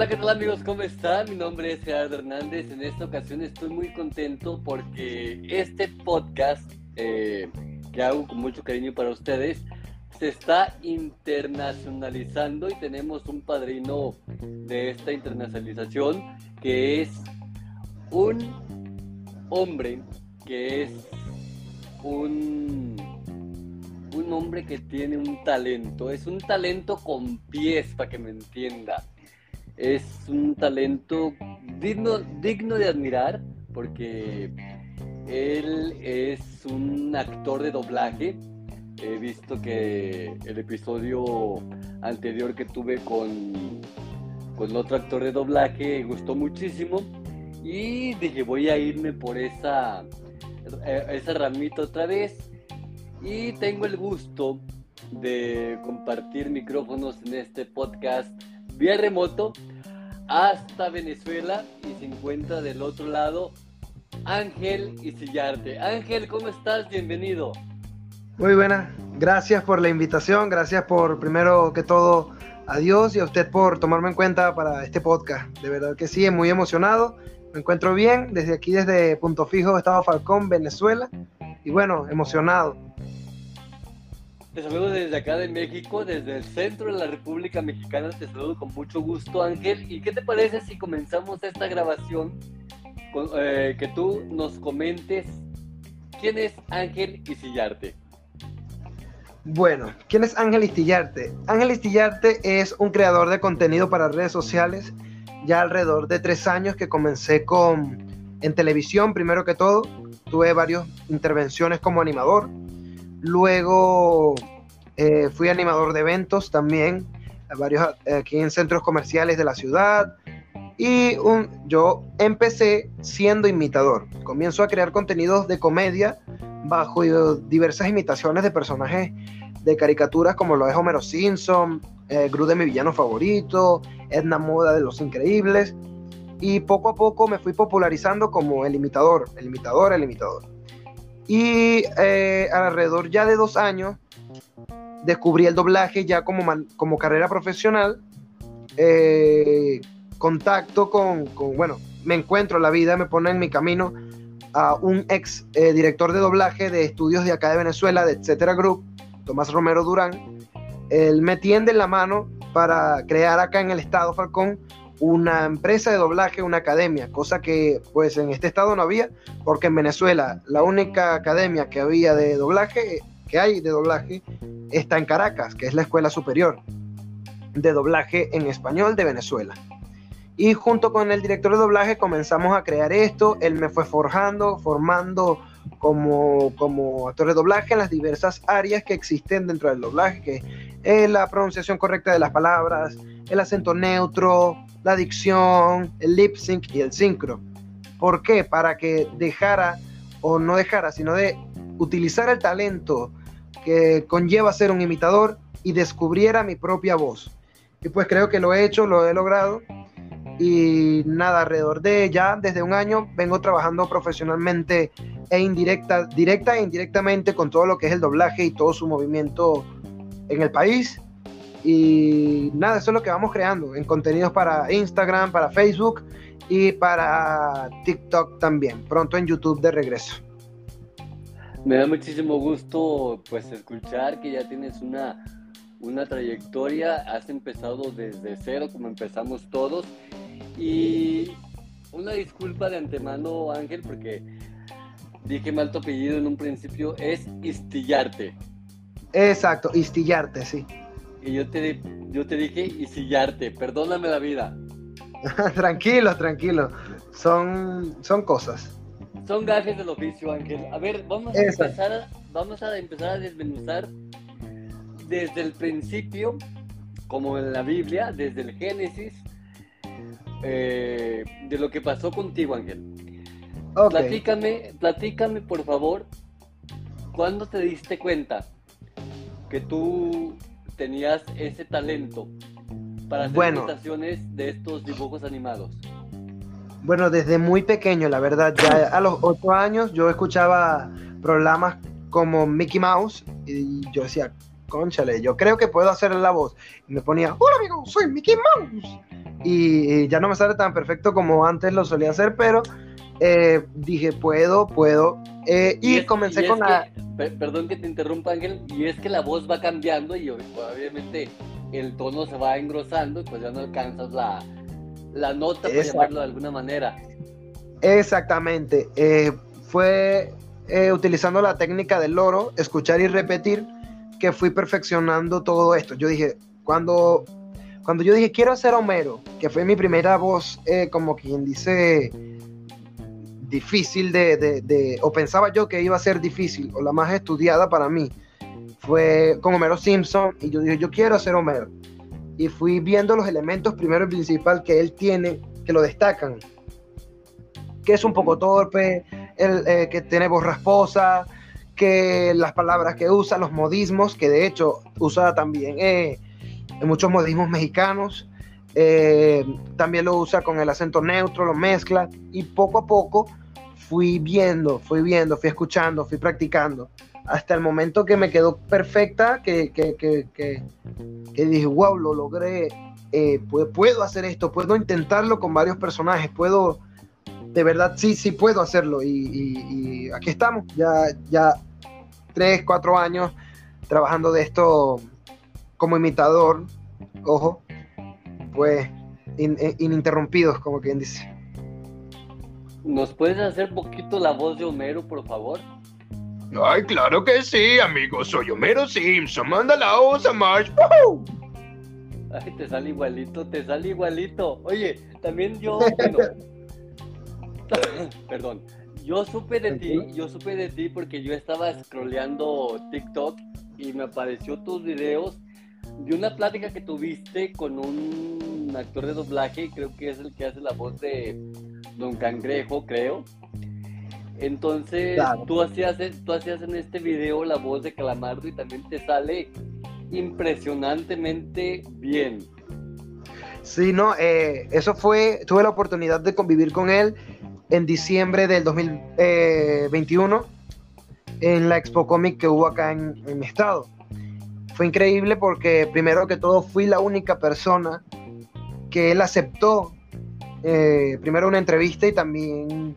Hola, ¿qué tal amigos? ¿Cómo están? Mi nombre es Gerardo Hernández. En esta ocasión estoy muy contento porque este podcast... Eh, que hago con mucho cariño para ustedes, se está internacionalizando y tenemos un padrino de esta internacionalización que es un hombre que es un un hombre que tiene un talento, es un talento con pies para que me entienda. Es un talento digno, digno de admirar porque él es un actor de doblaje. He visto que el episodio anterior que tuve con, con otro actor de doblaje gustó muchísimo. Y dije, voy a irme por esa, eh, esa ramita otra vez. Y tengo el gusto de compartir micrófonos en este podcast vía remoto hasta Venezuela y se encuentra del otro lado Ángel Isillarte. Ángel, ¿cómo estás? Bienvenido. Muy buena, gracias por la invitación, gracias por primero que todo a Dios y a usted por tomarme en cuenta para este podcast. De verdad que sí, muy emocionado, me encuentro bien desde aquí, desde Punto Fijo, Estado Falcón, Venezuela, y bueno, emocionado. Te saludo desde acá de México, desde el centro de la República Mexicana, te saludo con mucho gusto Ángel. ¿Y qué te parece si comenzamos esta grabación eh, que tú nos comentes quién es Ángel Istillarte. Bueno, ¿quién es Ángel Istillarte? Ángel Istillarte es un creador de contenido para redes sociales ya alrededor de tres años que comencé con en televisión primero que todo. Tuve varias intervenciones como animador. Luego eh, fui animador de eventos también, varios aquí en centros comerciales de la ciudad, y yo empecé siendo imitador. Comienzo a crear contenidos de comedia bajo diversas imitaciones de personajes de caricaturas como lo es Homero Simpson, eh, Gru de mi villano favorito, Edna Moda de Los Increíbles. Y poco a poco me fui popularizando como el imitador, el imitador, el imitador. Y eh, alrededor ya de dos años descubrí el doblaje ya como, como carrera profesional. Eh, contacto con, bueno, me encuentro la vida, me pone en mi camino a un ex eh, director de doblaje de estudios de acá de Venezuela, de Etcétera Group, Tomás Romero Durán. Él me tiende la mano para crear acá en el estado Falcón una empresa de doblaje, una academia, cosa que pues en este estado no había, porque en Venezuela la única academia que había de doblaje, que hay de doblaje, está en Caracas, que es la Escuela Superior de Doblaje en Español de Venezuela. Y junto con el director de doblaje comenzamos a crear esto. Él me fue forjando, formando como, como actor de doblaje en las diversas áreas que existen dentro del doblaje, que es la pronunciación correcta de las palabras, el acento neutro, la dicción, el lip sync y el sincro. ¿Por qué? Para que dejara, o no dejara, sino de utilizar el talento que conlleva ser un imitador y descubriera mi propia voz. Y pues creo que lo he hecho, lo he logrado y nada, alrededor de ya desde un año vengo trabajando profesionalmente e indirecta, directa e indirectamente con todo lo que es el doblaje y todo su movimiento en el país. Y nada, eso es lo que vamos creando en contenidos para Instagram, para Facebook y para TikTok también. Pronto en YouTube de regreso. Me da muchísimo gusto pues escuchar que ya tienes una, una trayectoria, has empezado desde cero como empezamos todos y una disculpa de antemano, Ángel, porque dije mal tu apellido en un principio, es Istillarte. Exacto, Istillarte, sí. Y yo te, yo te dije Istillarte, perdóname la vida. tranquilo, tranquilo. Son, son cosas. son gajes del oficio, Ángel. A ver, vamos a, empezar a, vamos a empezar a desmenuzar desde el principio, como en la Biblia, desde el Génesis, eh, de lo que pasó contigo, Ángel. Platícame, platícame, por favor, ¿cuándo te diste cuenta que tú tenías ese talento para hacer bueno, de estos dibujos animados? Bueno, desde muy pequeño, la verdad. Ya a los ocho años yo escuchaba programas como Mickey Mouse y yo decía, conchale, yo creo que puedo hacer la voz. Y me ponía, hola amigo, soy Mickey Mouse. Y, ya no me sale tan perfecto como antes lo solía hacer, pero eh, dije, puedo, puedo. Eh, y, comencé con la... perdón que te interrumpa, Ángel, y es que la voz va cambiando y obviamente el tono se va engrosando y pues ya no alcanzas la, la nota, para llamarlo de alguna manera. Exactamente. Eh, fue utilizando la técnica del loro, escuchar y repetir, que fui perfeccionando todo esto. Yo dije, cuando, cuando yo dije quiero ser Homero, que fue mi primera voz, como quien dice, difícil de, o pensaba yo que iba a ser difícil, o la más estudiada para mí, fue con Homero Simpson, y yo dije, yo quiero ser Homero. Y fui viendo los elementos primero y principal que él tiene, que lo destacan, que es un poco torpe, el, eh, que tiene voz rasposa, que las palabras que usa, los modismos, que de hecho usa también eh, muchos modismos mexicanos, eh, también lo usa con el acento neutro, lo mezcla y poco a poco fui viendo, fui viendo, fui escuchando, fui practicando, hasta el momento que me quedó perfecta, que, que, que, que, dije, wow, lo logré, eh, puedo hacer esto, puedo intentarlo con varios personajes, puedo, de verdad, sí, sí puedo hacerlo. Y, aquí estamos, ya, ya tres, cuatro años trabajando de esto como imitador, ojo, pues ininterrumpidos, como quien dice. ¿Nos puedes hacer poquito la voz de Homero, por favor? Ay, claro que sí, amigo. Soy Homero Simpson. Manda la voz a Marge. Ay, te sale igualito, te sale igualito. Oye, también yo, bueno, perdón, yo supe de ti, yo supe de ti porque yo estaba scrolleando TikTok y me apareció tus videos de una plática que tuviste con un actor de doblaje, creo que es el que hace la voz de Don Cangrejo, creo. Entonces, tú, hacías, tú hacías en este video la voz de Calamardo y también te sale impresionantemente bien. Sí, no, eh, eso fue, tuve la oportunidad de convivir con él en diciembre del 2021 eh, en la Expo Comic que hubo acá en, mi estado. Fue increíble porque primero que todo fui la única persona que él aceptó eh, primero una entrevista y también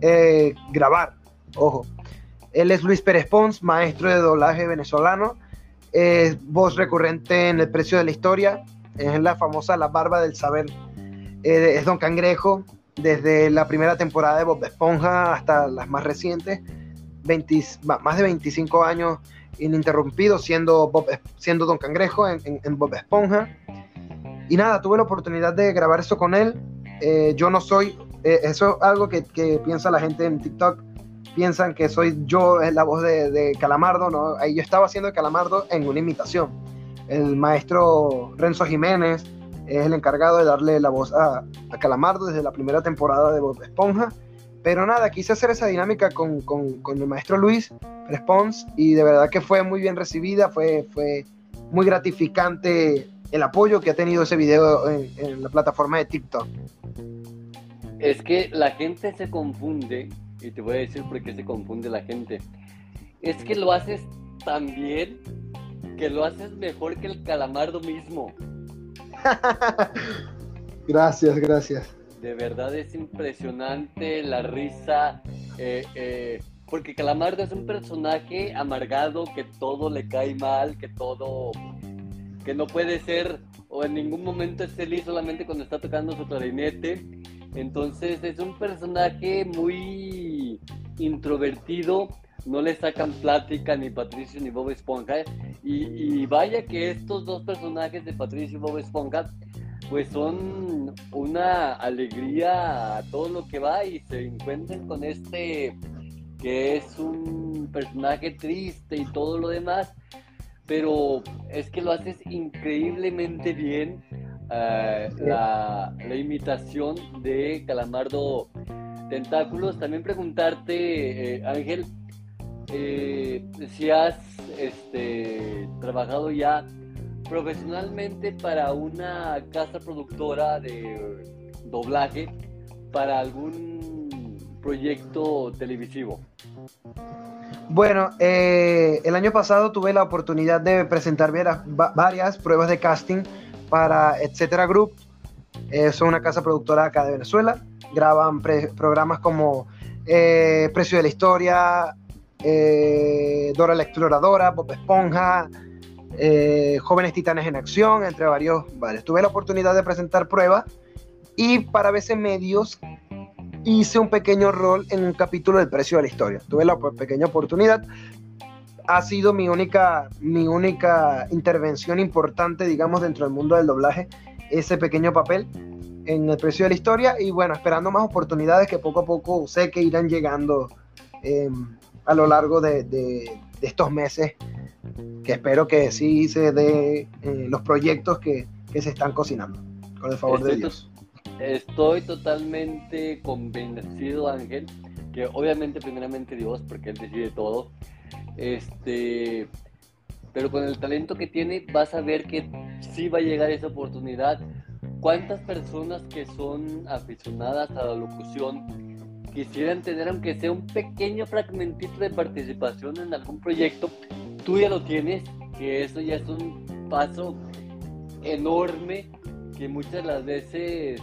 eh, grabar. Ojo, él es Luis Pérez Pons, maestro de doblaje venezolano, es voz recurrente en El Precio de la Historia, es la famosa La Barba del Saber, eh, es Don Cangrejo, desde la primera temporada de Bob Esponja hasta las más recientes, más de 25 años ininterrumpido siendo, siendo Don Cangrejo en, en Bob Esponja. Y nada, tuve la oportunidad de grabar eso con él eh, yo no soy, eh, eso es algo que, piensa la gente en TikTok, piensan que soy yo la voz de, Calamardo, ¿no? Ahí yo estaba haciendo Calamardo en una imitación. El maestro Renzo Jiménez es el encargado de darle la voz a, Calamardo desde la primera temporada de Bob Esponja. Pero nada, quise hacer esa dinámica con, el maestro Luis Response y de verdad que fue muy bien recibida, fue, fue muy gratificante el apoyo que ha tenido ese video en, la plataforma de TikTok. Es que la gente se confunde, y te voy a decir por qué se confunde la gente. Es que lo haces tan bien que lo haces mejor que el calamardo mismo. gracias, gracias. De verdad es impresionante la risa. Eh, eh, porque Calamardo es un personaje amargado que todo le cae mal, que todo que no puede ser o en ningún momento es feliz solamente cuando está tocando su clarinete. Entonces es un personaje muy introvertido, no le sacan plática ni Patricio ni Bob Esponja. Y, vaya que estos dos personajes de Patricio y Bob Esponja pues son una alegría a todo lo que va y se encuentran con este que es un personaje triste y todo lo demás, pero es que lo haces increíblemente bien. Eh, la, imitación de Calamardo Tentáculos. También preguntarte, eh, Ángel, eh, si has este, trabajado ya profesionalmente para una casa productora de doblaje para algún proyecto televisivo. Bueno, eh, el año pasado tuve la oportunidad de presentar varias pruebas de casting para Etcétera Group. Es una casa productora acá de Venezuela. Graban programas como eh, Precio de la Historia, eh, Dora la Exploradora, Bob Esponja, Jóvenes Titanes en Acción, entre varios. Tuve la oportunidad de presentar pruebas y para veces medios hice un pequeño rol en un capítulo del precio de la historia. Tuve la pequeña oportunidad. Ha sido mi única, mi única intervención importante, digamos, dentro del mundo del doblaje, ese pequeño papel en el precio de la historia y bueno, esperando más oportunidades que poco a poco sé que irán llegando em, a lo largo de, estos meses, que espero que sí se dé eh, los proyectos que, que, se están cocinando, con el favor de Dios. Estoy totalmente convencido, Ángel, que obviamente primeramente Dios, porque Él decide todo, este, pero con el talento que tiene vas a ver que sí va a llegar esa oportunidad. ¿Cuántas personas que son aficionadas a la locución quisieran tener, aunque sea un pequeño fragmentito de participación en algún proyecto? Tú ya lo tienes, que eso ya es un paso enorme que muchas de las veces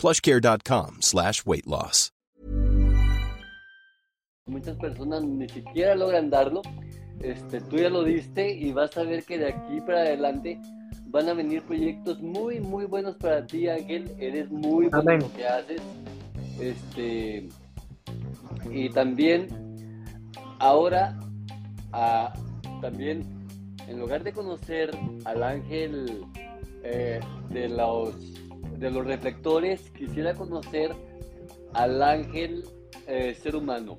plushcare.com slash weight loss. Muchas personas ni siquiera logran darlo. Este, tú ya lo diste y vas a ver que de aquí para adelante van a venir proyectos muy, muy buenos para ti, Ángel. Eres muy bueno en lo que haces. Este, y también, ahora, a, también, en lugar de conocer al ángel eh, de los de los reflectores, quisiera conocer al ángel eh, ser humano.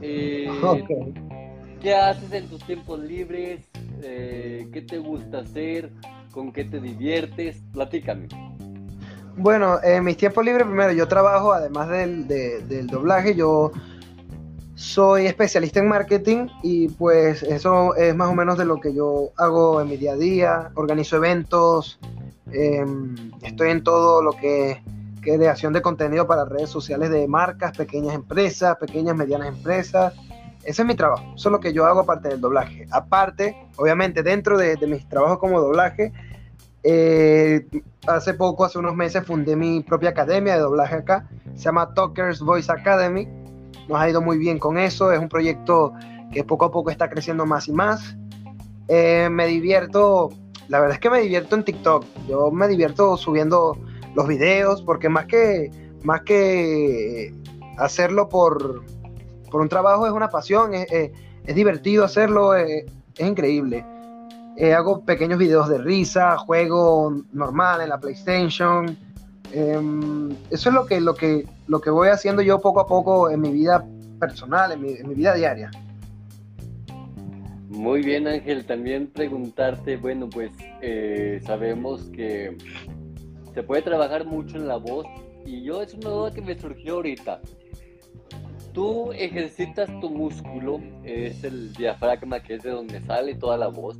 Eh, ¿Qué haces en tus tiempos libres? Eh, ¿Qué te gusta hacer? ¿Con qué te diviertes? Platícame. Bueno, en mis tiempos libres, primero, yo trabajo, además del, del doblaje, yo soy especialista en marketing y pues eso es más o menos de lo que yo hago en mi día a día. Organizo eventos, Em, estoy en todo lo que creación de contenido para redes sociales de marcas, pequeñas empresas, pequeñas, medianas empresas. Ese es mi trabajo, eso es lo que yo hago aparte del doblaje. Aparte, obviamente, dentro de, mis trabajos como doblaje, eh, hace poco, hace unos meses, fundé mi propia academia de doblaje acá. Se llama Talkers Voice Academy. Nos ha ido muy bien con eso. Es un proyecto que poco a poco está creciendo más y más. Eh, me divierto la verdad es que me divierto en TikTok. Yo me divierto subiendo los videos porque más que, más que hacerlo por, por un trabajo es una pasión, es, divertido hacerlo, es, increíble. Eh, hago pequeños videos de risa, juego normal en la PlayStation. Em, eso es lo que, lo, que, lo que voy haciendo yo poco a poco en mi vida personal, en mi, en mi vida diaria. Muy bien, Ángel. También preguntarte, bueno, pues eh, sabemos que se puede trabajar mucho en la voz y yo es una duda que me surgió ahorita. Tú ejercitas tu músculo, es el diafragma que es de donde sale toda la voz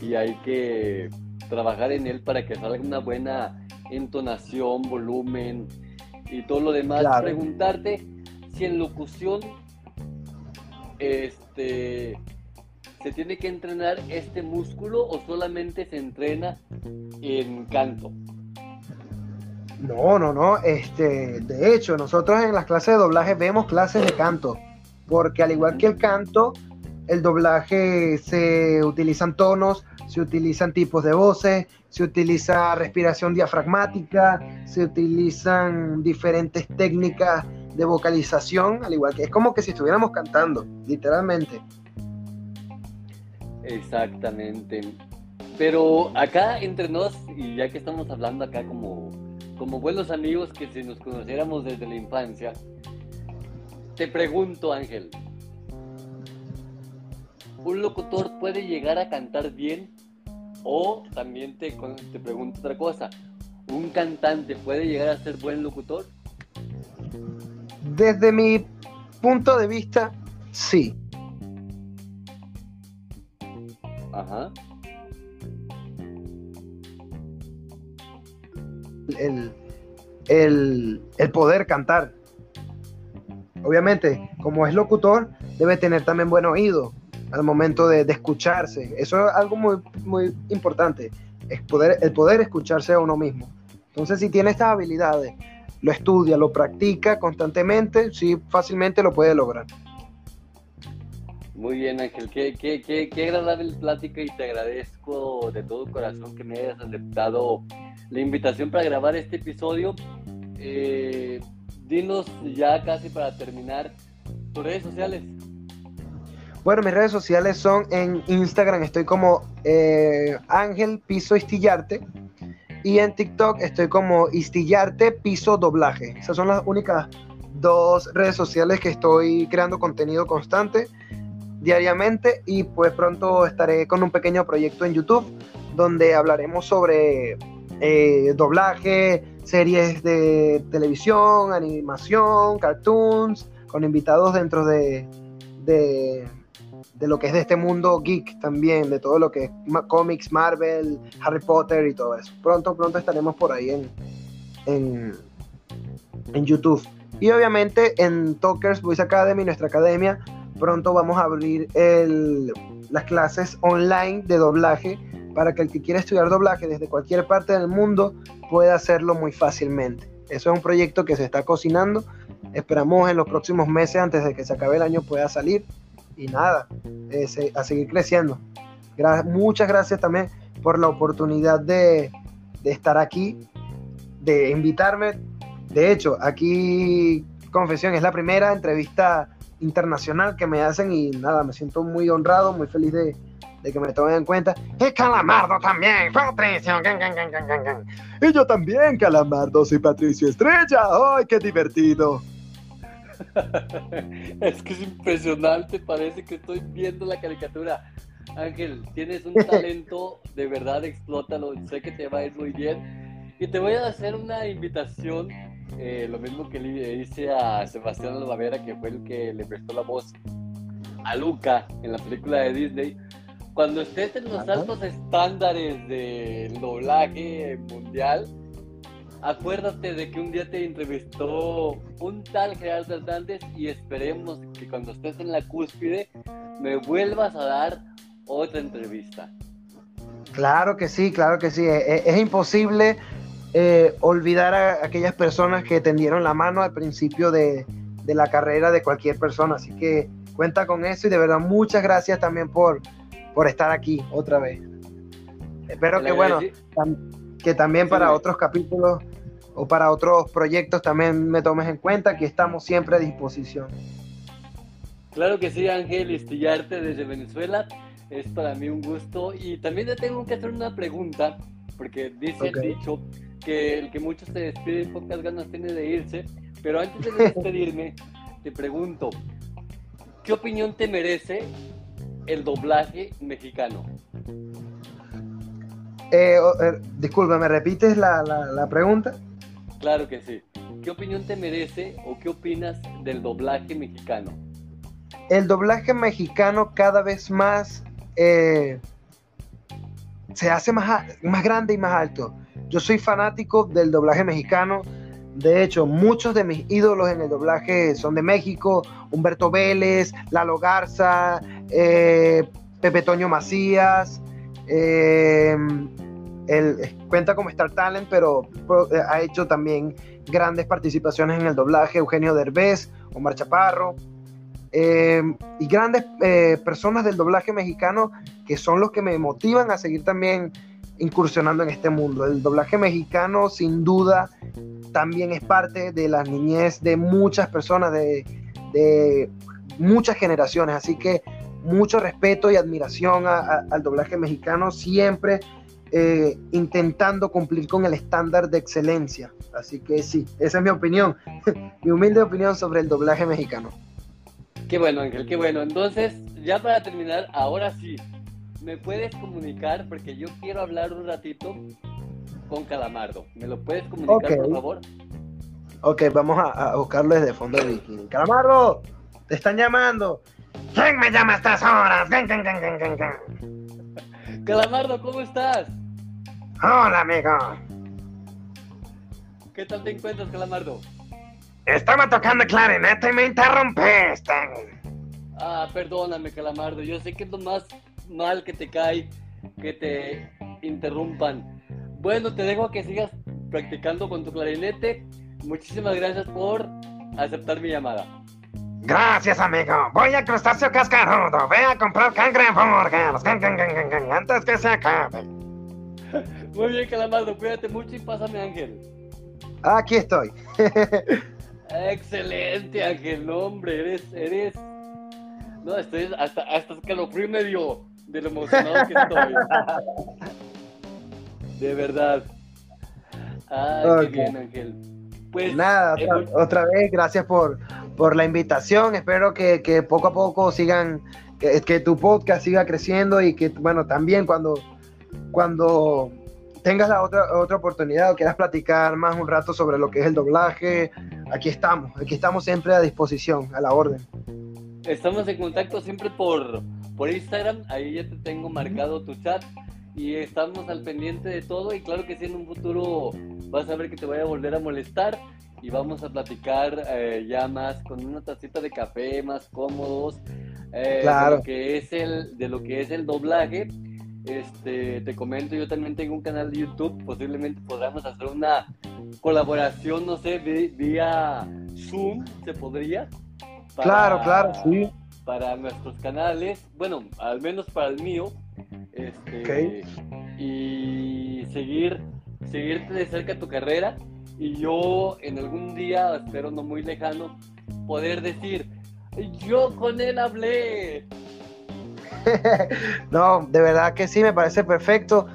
y hay que trabajar en él para que salga una buena entonación, volumen y todo lo demás. Preguntarte si en locución este se tiene que entrenar este músculo o solamente se entrena en canto. No, no, no. Este, de hecho, nosotros en las clases de doblaje vemos clases de canto, porque al igual que el canto, el doblaje se utilizan tonos, se utilizan tipos de voces, se utiliza respiración diafragmática, se utilizan diferentes técnicas de vocalización, al igual que es como que si estuviéramos cantando, literalmente. Exactamente. Pero acá entre nos, y ya que estamos hablando acá como, como buenos amigos que si nos conociéramos desde la infancia, te pregunto, Ángel, ¿un locutor puede llegar a cantar bien? O también te, te pregunto otra cosa, ¿un cantante puede llegar a ser buen locutor? Desde mi punto de vista, sí. Ajá. El, el, poder cantar. Obviamente, como es locutor, debe tener también buen oído al momento de, escucharse. Eso es algo muy, muy importante, es poder, el poder escucharse a uno mismo. Entonces, si tiene estas habilidades, lo estudia, lo practica constantemente, sí, fácilmente lo puede lograr. Muy bien, Ángel. Qué, qué, qué, qué agradable plática y te agradezco de todo corazón que me hayas aceptado la invitación para grabar este episodio. Eh, dinos ya casi para terminar tus redes sociales. Bueno, mis redes sociales son en Instagram, estoy como eh, Ángel Piso Istillarte. Y en TikTok estoy como Istillarte Piso Doblaje. Esas son las únicas dos redes sociales que estoy creando contenido constante diariamente y pues pronto estaré con un pequeño proyecto en YouTube donde hablaremos sobre eh, doblaje, series de televisión, animación, cartoons, con invitados dentro de, de, lo que es de este mundo geek también, de todo lo que es cómics, Marvel, Harry Potter y todo eso. Pronto, pronto estaremos por ahí en, en, en YouTube. Y obviamente en Talkers Voice Academy, nuestra academia, pronto vamos a abrir las clases online de doblaje para que el que quiera estudiar doblaje desde cualquier parte del mundo pueda hacerlo muy fácilmente. Eso es un proyecto que se está cocinando. Esperamos en los próximos meses, antes de que se acabe el año, pueda salir. Y nada, eh, a seguir creciendo. muchas gracias también por la oportunidad de, de estar aquí, de invitarme. De hecho, aquí, confesión, es la primera entrevista internacional que me hacen y nada, me siento muy honrado, muy feliz de, que me tomen en cuenta. Y Calamardo también, Patricio. Y yo también, Calamardo, soy Patricio Estrella. ¡Ay, qué divertido! es que es impresionante, parece que estoy viendo la caricatura. Ángel, tienes un talento, de verdad, explótalo, sé que te va a ir muy bien. Y te voy a hacer una invitación eh, lo mismo que le hice a Sebastián Alvavera, que fue el que le prestó la voz a Luca en la película de Disney. Cuando estés en los altos estándares del doblaje mundial, acuérdate de que un día te entrevistó un tal Gerardo Hernández y esperemos que cuando estés en la cúspide me vuelvas a dar otra entrevista. Claro que sí, claro que sí. es imposible eh, olvidar a aquellas personas que tendieron la mano al principio de, la carrera de cualquier persona. Así que cuenta con eso y de verdad muchas gracias también por, por estar aquí otra vez. Espero que, bueno, que también para otros capítulos o para otros proyectos también me tomes en cuenta que estamos siempre a disposición. Claro que sí, Ángel, estillarte desde Venezuela. Es para mí un gusto. Y también te tengo que hacer una pregunta, porque dice el dicho que el que muchos se despiden, pocas ganas tiene de irse. Pero antes de despedirme, te pregunto, ¿qué opinión te merece el doblaje mexicano? Eh, eh, disculpa, ¿me repites la, la pregunta? Claro que sí. ¿Qué opinión te merece o qué opinas del doblaje mexicano? El doblaje mexicano cada vez más eh, se hace más, más grande y más alto. Yo soy fanático del doblaje mexicano. De hecho, muchos de mis ídolos en el doblaje son de México. Humberto Vélez, Lalo Garza, eh, Pepe Toño Macías. Eh, él cuenta como Star Talent, pero ha hecho también grandes participaciones en el doblaje. Eugenio Derbez, Omar Chaparro. Eh, y grandes eh, personas del doblaje mexicano que son los que me motivan a seguir también incursionando en este mundo. El doblaje mexicano sin duda también es parte de la niñez de muchas personas, de, de muchas generaciones, así que mucho respeto y admiración al doblaje mexicano, siempre eh, intentando cumplir con el estándar de excelencia. Así que sí, esa es mi opinión, mi humilde opinión sobre el doblaje mexicano. Qué bueno, Ángel, qué bueno. Entonces, ya para terminar, ahora sí, ¿me puedes comunicar? Porque yo quiero hablar un ratito con Calamardo. ¿Me lo puedes comunicar, por favor? Ok, vamos a, buscarlo desde fondo de bikini. Calamardo, te están llamando. ¿Quién me llama a estas horas? Calamardo, ¿cómo estás? Hola, amigo. ¿Qué tal te encuentras, Calamardo? Estaba tocando clarinete y me interrumpiste. Ah, perdóname, Calamardo. Yo sé que es lo más mal que te cae que te interrumpan. Bueno, te dejo que sigas practicando con tu clarinete. Muchísimas gracias por aceptar mi llamada. Gracias, amigo. Voy a crustáceo cascarudo. Voy a comprar cangreburgers. Antes que se acabe. Muy bien, Calamardo. Cuídate mucho y pásame, Ángel. Aquí estoy. Excelente, Ángel, hombre, eres, eres. No, estoy hasta, hasta escalofrío medio de lo emocionado que estoy. de verdad. Ay, qué bien, Ángel. Pues, Nada, otra, vez, gracias por, por la invitación. Espero que, que poco a poco sigan, que, que, tu podcast siga creciendo y que, bueno, también cuando, cuando tengas la otra, otra oportunidad o quieras platicar más un rato sobre lo que es el doblaje, aquí estamos, aquí estamos siempre a disposición, a la orden. Estamos en contacto siempre por, por Instagram, ahí ya te tengo marcado tu chat y estamos al pendiente de todo y claro que si en un futuro vas a ver que te voy a volver a molestar y vamos a platicar eh, ya más con una tacita de café más cómodos eh, de lo que es el de lo que es el doblaje este, te comento, yo también tengo un canal de YouTube, posiblemente podamos hacer una colaboración, no sé, vía Zoom, ¿se podría? claro, claro, sí. Para nuestros canales, bueno, al menos para el mío, este, y seguir, seguirte de cerca tu carrera y yo en algún día, espero no muy lejano, poder decir, yo con él hablé, no, de verdad que sí, me parece perfecto.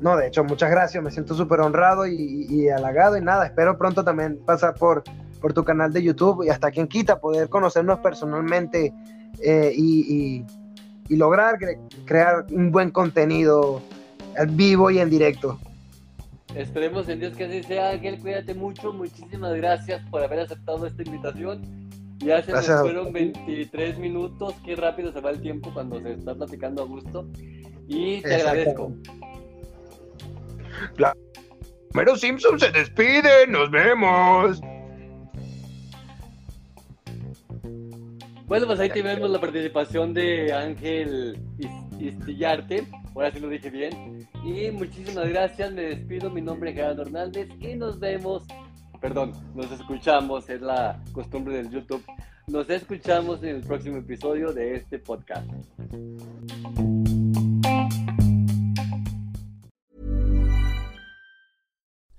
No, de hecho, muchas gracias, me siento súper honrado y, halagado y nada, espero pronto también pasar por, por tu canal de YouTube y hasta quien quita poder conocernos personalmente eh, y, lograr crear un buen contenido en vivo y en directo. Esperemos en Dios que así sea, Ángel, cuídate mucho, muchísimas gracias por haber aceptado esta invitación ya se nos fueron 23 minutos, qué rápido se va el tiempo cuando se está platicando a gusto. Y te agradezco. Pero Simpson se despide, nos vemos. Bueno, pues ahí tenemos la participación de Ángel Istillarte, ahora sí lo dije bien. Y muchísimas gracias, me despido, mi nombre es Gerardo Hernández. Y nos vemos perdón, nos escuchamos, es la costumbre del YouTube. Nos escuchamos en el próximo episodio de este podcast.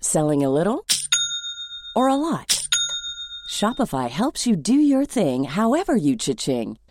Selling a little or a lot? Shopify helps you do your thing however you cha-ching.